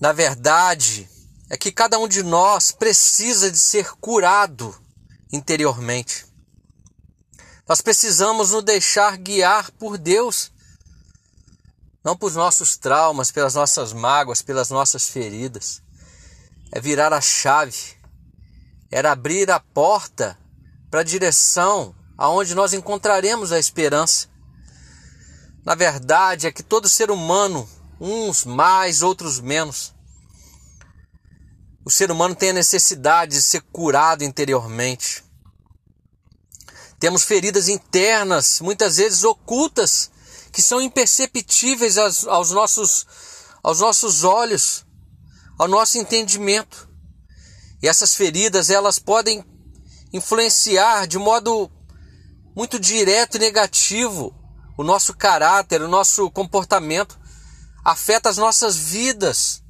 na verdade, é que cada um de nós precisa de ser curado interiormente. Nós precisamos nos deixar guiar por Deus, não por nossos traumas, pelas nossas mágoas, pelas nossas feridas. É virar a chave, era abrir a porta para a direção aonde nós encontraremos a esperança. Na verdade, é que todo ser humano, uns mais, outros menos, o ser humano tem a necessidade de ser curado interiormente. Temos feridas internas, muitas vezes ocultas, que são imperceptíveis aos, nossos, aos nossos olhos, ao nosso entendimento. E essas feridas, elas podem influenciar de modo muito direto e negativo o nosso caráter, o nosso comportamento, afeta as nossas vidas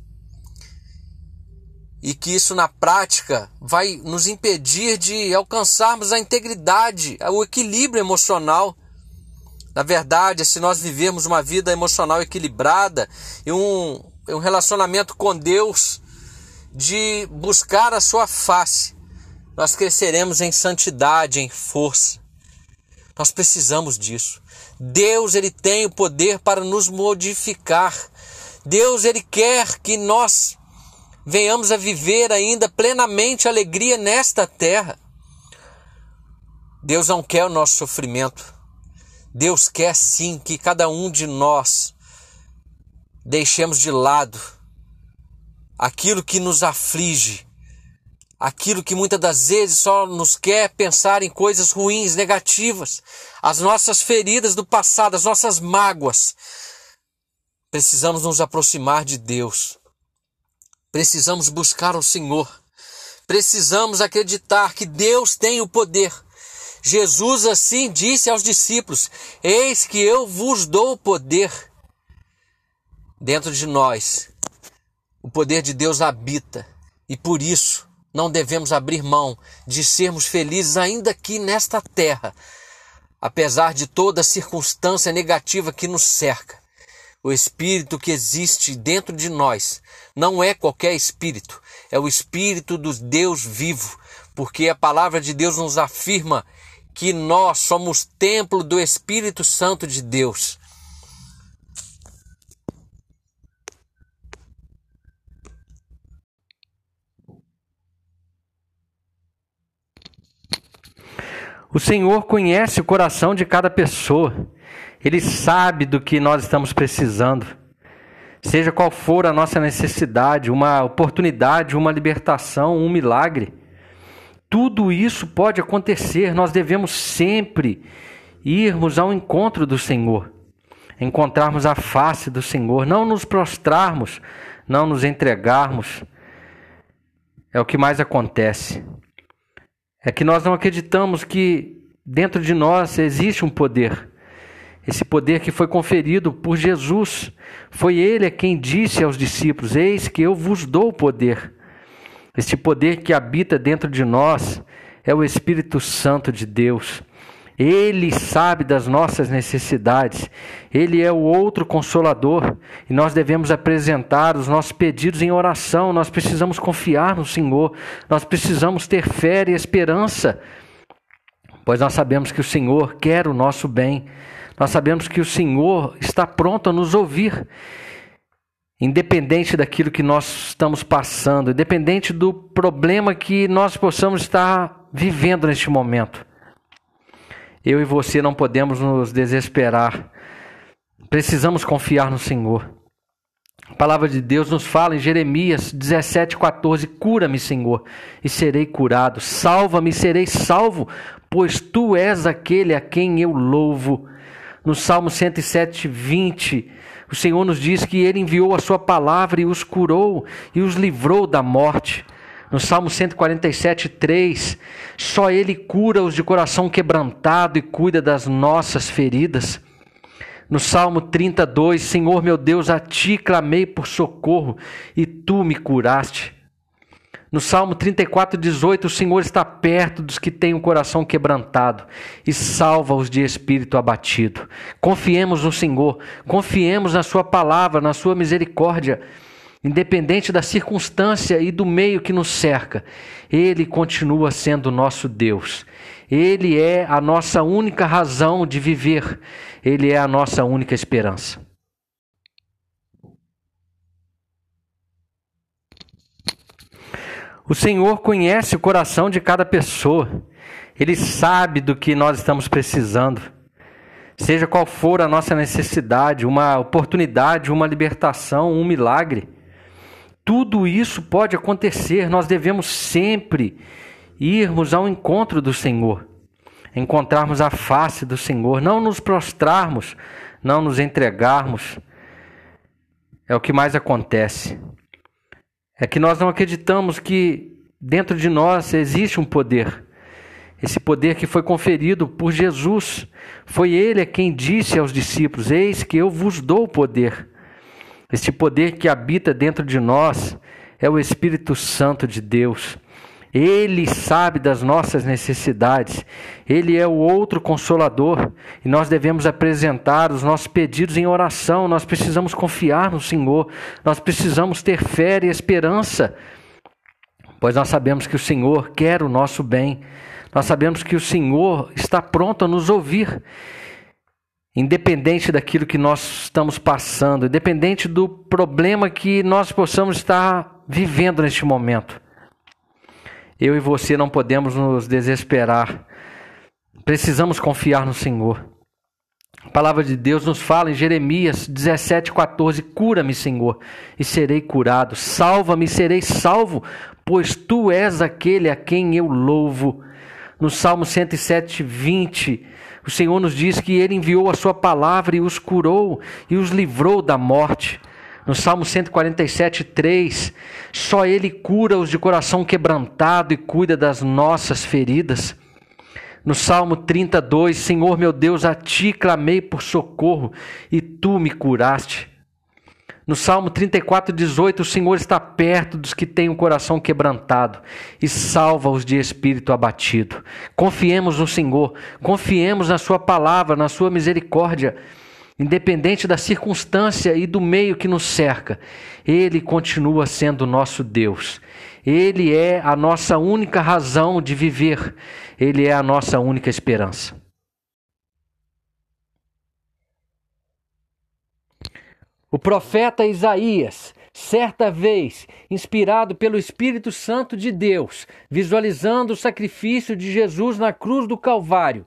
e que isso na prática vai nos impedir de alcançarmos a integridade, o equilíbrio emocional. Na verdade, se nós vivermos uma vida emocional equilibrada e um, um relacionamento com Deus, de buscar a sua face, nós cresceremos em santidade, em força. Nós precisamos disso. Deus ele tem o poder para nos modificar. Deus ele quer que nós venhamos a viver ainda plenamente alegria nesta terra. Deus não quer o nosso sofrimento. Deus quer sim que cada um de nós deixemos de lado aquilo que nos aflige, aquilo que muitas das vezes só nos quer pensar em coisas ruins, negativas, as nossas feridas do passado, as nossas mágoas. Precisamos nos aproximar de Deus Precisamos buscar o Senhor. Precisamos acreditar que Deus tem o poder. Jesus assim disse aos discípulos: Eis que eu vos dou o poder. Dentro de nós, o poder de Deus habita e por isso não devemos abrir mão de sermos felizes ainda aqui nesta terra, apesar de toda circunstância negativa que nos cerca. O espírito que existe dentro de nós não é qualquer espírito, é o espírito do Deus vivo, porque a palavra de Deus nos afirma que nós somos templo do Espírito Santo de Deus. O Senhor conhece o coração de cada pessoa. Ele sabe do que nós estamos precisando. Seja qual for a nossa necessidade, uma oportunidade, uma libertação, um milagre, tudo isso pode acontecer. Nós devemos sempre irmos ao encontro do Senhor, encontrarmos a face do Senhor, não nos prostrarmos, não nos entregarmos. É o que mais acontece. É que nós não acreditamos que dentro de nós existe um poder esse poder que foi conferido por Jesus. Foi ele quem disse aos discípulos: Eis que eu vos dou o poder. Este poder que habita dentro de nós é o Espírito Santo de Deus. Ele sabe das nossas necessidades. Ele é o outro consolador e nós devemos apresentar os nossos pedidos em oração. Nós precisamos confiar no Senhor. Nós precisamos ter fé e esperança, pois nós sabemos que o Senhor quer o nosso bem. Nós sabemos que o Senhor está pronto a nos ouvir, independente daquilo que nós estamos passando, independente do problema que nós possamos estar vivendo neste momento. Eu e você não podemos nos desesperar. Precisamos confiar no Senhor. A palavra de Deus nos fala em Jeremias 17,14: Cura-me, Senhor, e serei curado. Salva-me, serei salvo, pois tu és aquele a quem eu louvo. No Salmo 107, 20, o Senhor nos diz que Ele enviou a Sua palavra e os curou e os livrou da morte. No Salmo 147, 3, só Ele cura os de coração quebrantado e cuida das nossas feridas. No Salmo 32, Senhor meu Deus, a Ti clamei por socorro e Tu me curaste. No Salmo 34, 18, o Senhor está perto dos que têm o coração quebrantado e salva-os de espírito abatido. Confiemos no Senhor, confiemos na Sua palavra, na Sua misericórdia. Independente da circunstância e do meio que nos cerca, Ele continua sendo nosso Deus. Ele é a nossa única razão de viver, Ele é a nossa única esperança. O Senhor conhece o coração de cada pessoa, Ele sabe do que nós estamos precisando. Seja qual for a nossa necessidade, uma oportunidade, uma libertação, um milagre, tudo isso pode acontecer, nós devemos sempre irmos ao encontro do Senhor, encontrarmos a face do Senhor, não nos prostrarmos, não nos entregarmos. É o que mais acontece. É que nós não acreditamos que dentro de nós existe um poder. Esse poder que foi conferido por Jesus. Foi ele quem disse aos discípulos: Eis que eu vos dou o poder. Este poder que habita dentro de nós é o Espírito Santo de Deus. Ele sabe das nossas necessidades. Ele é o outro consolador e nós devemos apresentar os nossos pedidos em oração. Nós precisamos confiar no Senhor. Nós precisamos ter fé e esperança, pois nós sabemos que o Senhor quer o nosso bem. Nós sabemos que o Senhor está pronto a nos ouvir. Independente daquilo que nós estamos passando, independente do problema que nós possamos estar vivendo neste momento. Eu e você não podemos nos desesperar. Precisamos confiar no Senhor. A palavra de Deus nos fala em Jeremias 17,14: Cura-me, Senhor, e serei curado. Salva-me serei salvo, pois tu és aquele a quem eu louvo. No Salmo 107, 20, o Senhor nos diz que ele enviou a sua palavra e os curou e os livrou da morte. No Salmo 147, 3, só Ele cura os de coração quebrantado e cuida das nossas feridas. No Salmo 32, Senhor meu Deus, a Ti clamei por socorro e Tu me curaste. No Salmo 34, 18, o Senhor está perto dos que têm o coração quebrantado e salva-os de espírito abatido. Confiemos no Senhor, confiemos na Sua palavra, na Sua misericórdia. Independente da circunstância e do meio que nos cerca, Ele continua sendo nosso Deus. Ele é a nossa única razão de viver, Ele é a nossa única esperança. O profeta Isaías, certa vez, inspirado pelo Espírito Santo de Deus, visualizando o sacrifício de Jesus na cruz do Calvário,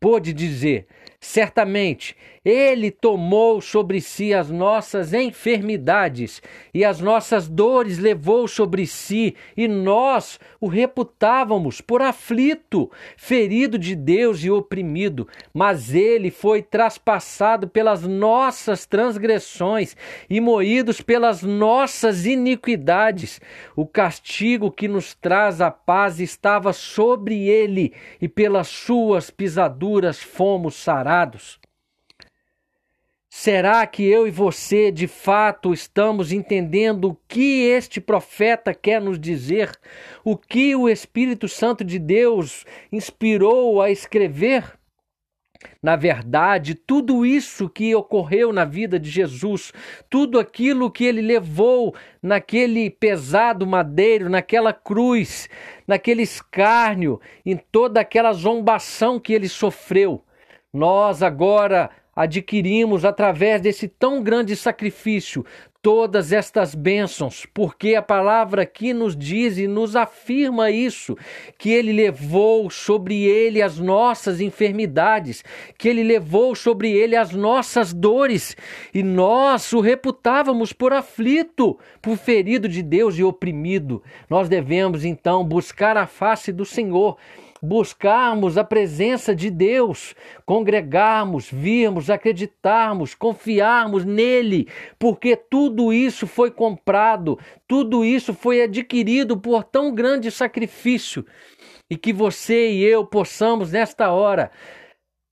pôde dizer: Certamente, Ele tomou sobre si as nossas enfermidades e as nossas dores levou sobre si, e nós o reputávamos por aflito, ferido de Deus e oprimido. Mas Ele foi traspassado pelas nossas transgressões e moídos pelas nossas iniquidades. O castigo que nos traz a paz estava sobre Ele, e pelas suas pisaduras fomos sarados Será que eu e você de fato estamos entendendo o que este profeta quer nos dizer? O que o Espírito Santo de Deus inspirou a escrever? Na verdade, tudo isso que ocorreu na vida de Jesus, tudo aquilo que ele levou naquele pesado madeiro, naquela cruz, naquele escárnio, em toda aquela zombação que ele sofreu, nós agora adquirimos através desse tão grande sacrifício todas estas bênçãos, porque a palavra aqui nos diz e nos afirma isso, que ele levou sobre ele as nossas enfermidades, que ele levou sobre ele as nossas dores, e nós o reputávamos por aflito, por ferido de Deus e oprimido. Nós devemos então buscar a face do Senhor buscarmos a presença de Deus, congregarmos, virmos, acreditarmos, confiarmos nele, porque tudo isso foi comprado, tudo isso foi adquirido por tão grande sacrifício. E que você e eu possamos nesta hora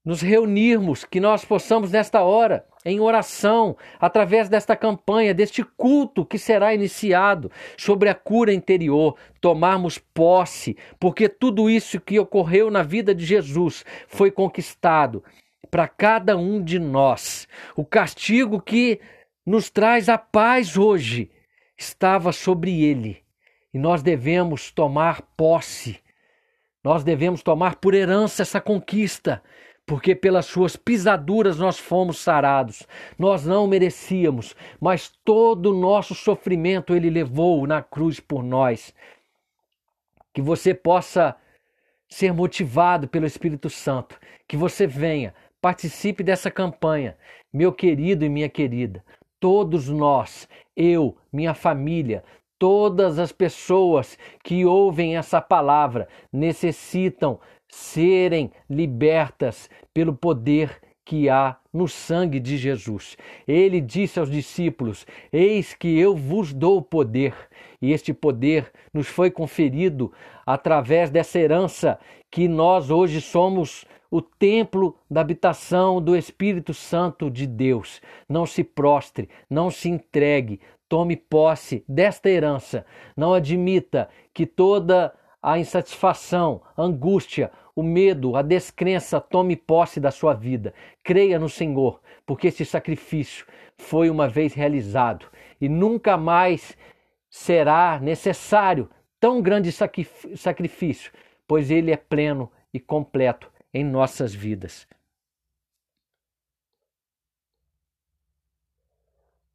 nos reunirmos, que nós possamos nesta hora em oração, através desta campanha, deste culto que será iniciado sobre a cura interior, tomarmos posse, porque tudo isso que ocorreu na vida de Jesus foi conquistado para cada um de nós. O castigo que nos traz a paz hoje estava sobre ele e nós devemos tomar posse, nós devemos tomar por herança essa conquista, porque pelas suas pisaduras nós fomos sarados. Nós não merecíamos, mas todo o nosso sofrimento ele levou na cruz por nós. Que você possa ser motivado pelo Espírito Santo, que você venha, participe dessa campanha, meu querido e minha querida. Todos nós, eu, minha família, todas as pessoas que ouvem essa palavra necessitam serem libertas pelo poder que há no sangue de Jesus. Ele disse aos discípulos: Eis que eu vos dou poder. E este poder nos foi conferido através dessa herança que nós hoje somos o templo da habitação do Espírito Santo de Deus. Não se prostre, não se entregue, tome posse desta herança. Não admita que toda a insatisfação, a angústia, o medo, a descrença tome posse da sua vida. Creia no Senhor, porque este sacrifício foi uma vez realizado e nunca mais será necessário tão grande sacrifício, pois ele é pleno e completo em nossas vidas.